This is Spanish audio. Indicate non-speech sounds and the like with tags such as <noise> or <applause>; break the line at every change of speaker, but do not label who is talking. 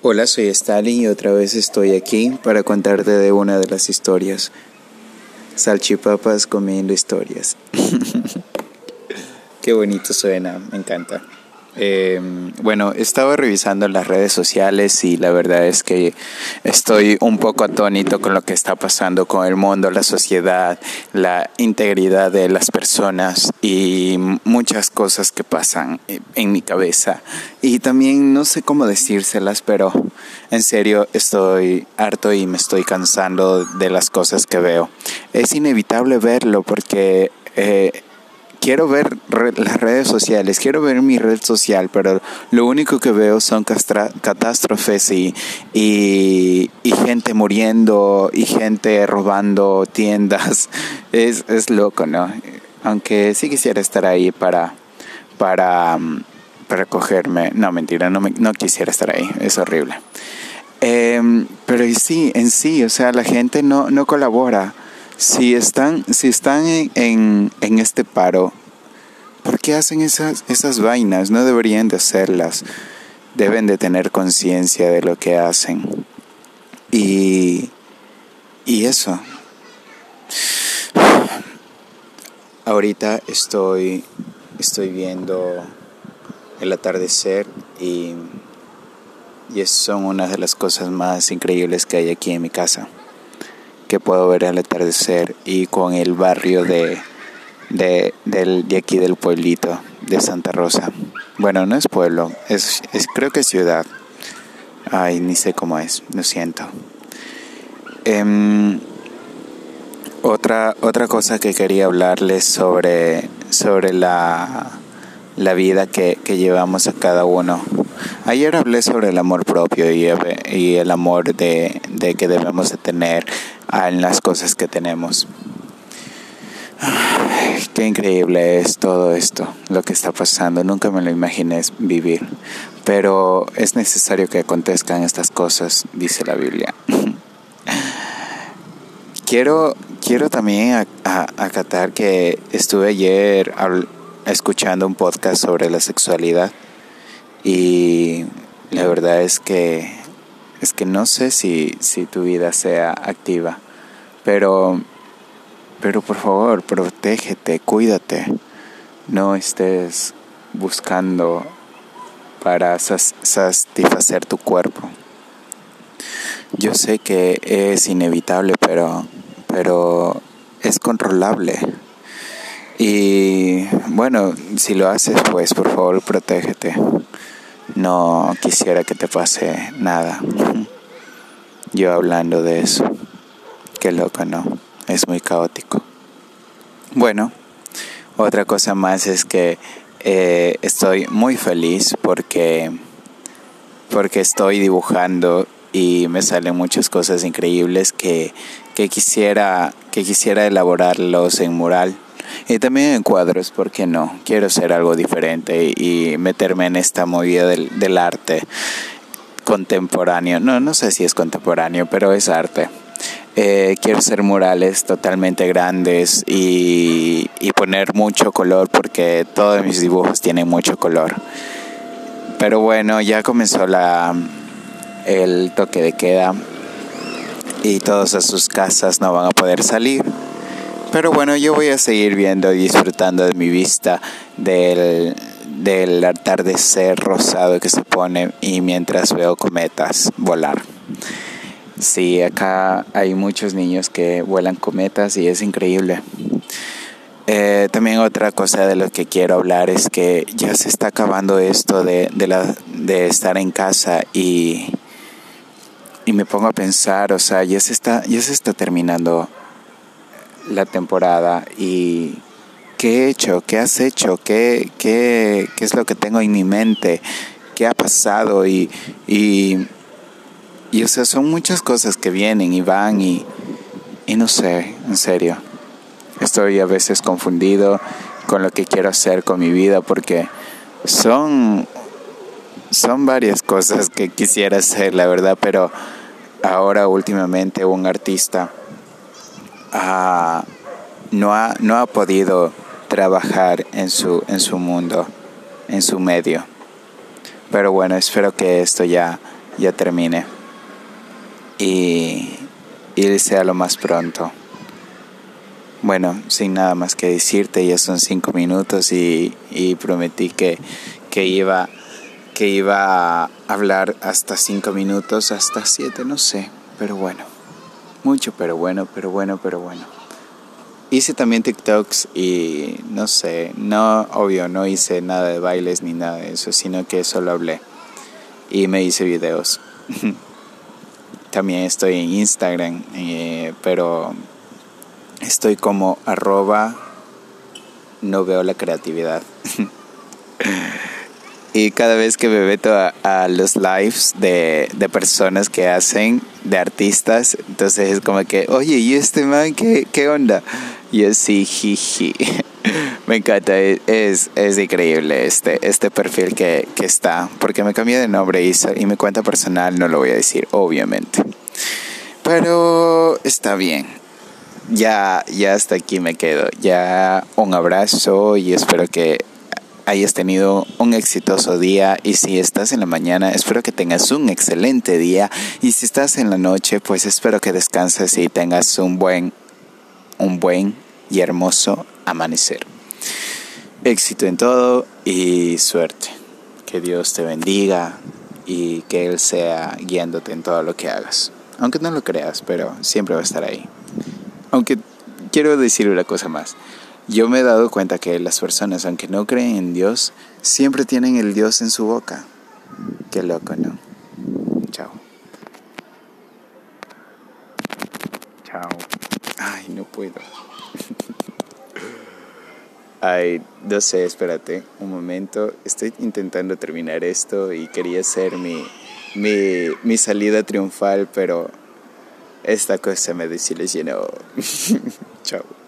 Hola, soy Stalin y otra vez estoy aquí para contarte de una de las historias. Salchipapas comiendo historias. <laughs> Qué bonito suena, me encanta. Eh, bueno, estaba revisando las redes sociales y la verdad es que estoy un poco atónito con lo que está pasando con el mundo, la sociedad, la integridad de las personas y muchas cosas que pasan en mi cabeza. Y también no sé cómo decírselas, pero en serio estoy harto y me estoy cansando de las cosas que veo. Es inevitable verlo porque... Eh, quiero ver las redes sociales, quiero ver mi red social, pero lo único que veo son catástrofes y, y, gente muriendo y gente robando tiendas. <laughs> Es, es loco, ¿no? Aunque sí quisiera estar ahí para, para, para cogerme. No, mentira, no, no quisiera estar ahí, es horrible. Em, pero sí, en sí, o sea, la gente no, no colabora si están, si están en, en, este paro, ¿por qué hacen esas, esas vainas? No deberían de hacerlas. Deben de tener conciencia de lo que hacen. Y, y eso. Ahorita estoy, estoy viendo el atardecer y, y son una de las cosas más increíbles que hay aquí en mi casa que puedo ver el atardecer y con el barrio de, de, del, de aquí del pueblito de Santa Rosa. Bueno, no es pueblo, es, es, creo que es ciudad. Ay, ni sé cómo es, lo siento. Em, otra, otra cosa que quería hablarles sobre, sobre la, la vida que, que llevamos a cada uno. Ayer hablé sobre el amor propio y, y el amor de, de, que debemos de tener en las cosas que tenemos. qué increíble es todo esto, lo que está pasando. Nunca me lo imaginé vivir, pero es necesario que acontezcan estas cosas, dice la Biblia. <laughs> quiero, quiero también acatar que estuve ayer escuchando un podcast sobre la sexualidad y la verdad es que es que no sé si, si tu vida sea activa, pero, pero por favor, protégete, cuídate, no estés buscando para satisfacer tu cuerpo. Yo sé que es inevitable, pero, pero es controlable. Y bueno, si lo haces, pues por favor, protégete no quisiera que te pase nada. <laughs> Yo hablando de eso. Qué loco, ¿no? Es muy caótico. Bueno, otra cosa más es que eh, estoy muy feliz porque, porque estoy dibujando y me salen muchas cosas increíbles que, que, quisiera, que quisiera elaborarlos en mural y también en cuadros, ¿por qué no? Quiero hacer algo diferente y, meterme en esta movida del, arte contemporáneo. No, no sé si es contemporáneo, pero es arte. Eh, quiero hacer murales totalmente grandes y, y, poner mucho color porque todos mis dibujos tienen mucho color. Pero bueno, ya comenzó la, el toque de queda y todos a sus casas no van a poder salir. Pero bueno, yo voy a seguir viendo y disfrutando de mi vista del, del atardecer rosado que se pone y mientras veo cometas volar. Sí, acá hay muchos niños que vuelan cometas y es increíble. Eh, también otra cosa de lo que quiero hablar es que ya se está acabando esto de, de, la, de estar en casa y, y me pongo a pensar, o sea, ya se está, ya se está terminando la temporada y qué he hecho, qué has hecho, qué, qué, qué es lo que tengo en mi mente, qué ha pasado y, y, y, o sea, son muchas cosas que vienen y van y, y no sé, en serio. Estoy a veces confundido con lo que quiero hacer con mi vida porque son, son varias cosas que quisiera hacer, la verdad, pero ahora últimamente un artista no, ha, no ha podido trabajar en su, en su mundo, en su medio. Pero bueno, espero que esto ya ya termine y, y sea lo más pronto. Bueno, sin nada más que decirte, ya son cinco minutos y, y prometí que, que, iba, que iba a hablar hasta cinco minutos, hasta siete, no sé, pero bueno, mucho, pero bueno, pero bueno, pero bueno. Hice también TikToks y no sé, no, obvio, no hice nada de bailes ni nada de eso, sino que solo hablé y me hice videos. <laughs> también estoy en Instagram, eh, pero Estoy como arroba no veo la creatividad. <laughs> y cada vez que me meto a, los lives de, personas que hacen, de artistas, entonces es como que, oye, ¿y este man qué, qué onda? Y es sí, jiji. <laughs> me encanta, es, es increíble este, este perfil que, que está, porque me cambié de nombre y, y mi cuenta personal no lo voy a decir, obviamente. Pero está bien ya, ya hasta aquí me quedo. Ya un abrazo y espero que hayas tenido un exitoso día y si estás en la mañana espero que tengas un excelente día y si estás en la noche pues espero que descanses y tengas un buen un buen y hermoso amanecer. Éxito en todo y suerte. Que Dios te bendiga y que Él sea guiándote en todo lo que hagas. Aunque no lo creas, pero siempre va a estar ahí. Aunque quiero decir una cosa más. Yo me he dado cuenta que las personas, aunque no creen en Dios, siempre tienen el Dios en su boca. Qué loco, ¿no? Chao. Chao. Ay, no puedo. Ay, no sé, espérate un momento. Estoy intentando terminar esto y quería hacer mi, mi, mi salida triunfal, pero esta cosa me desilusionó. <laughs> Chao.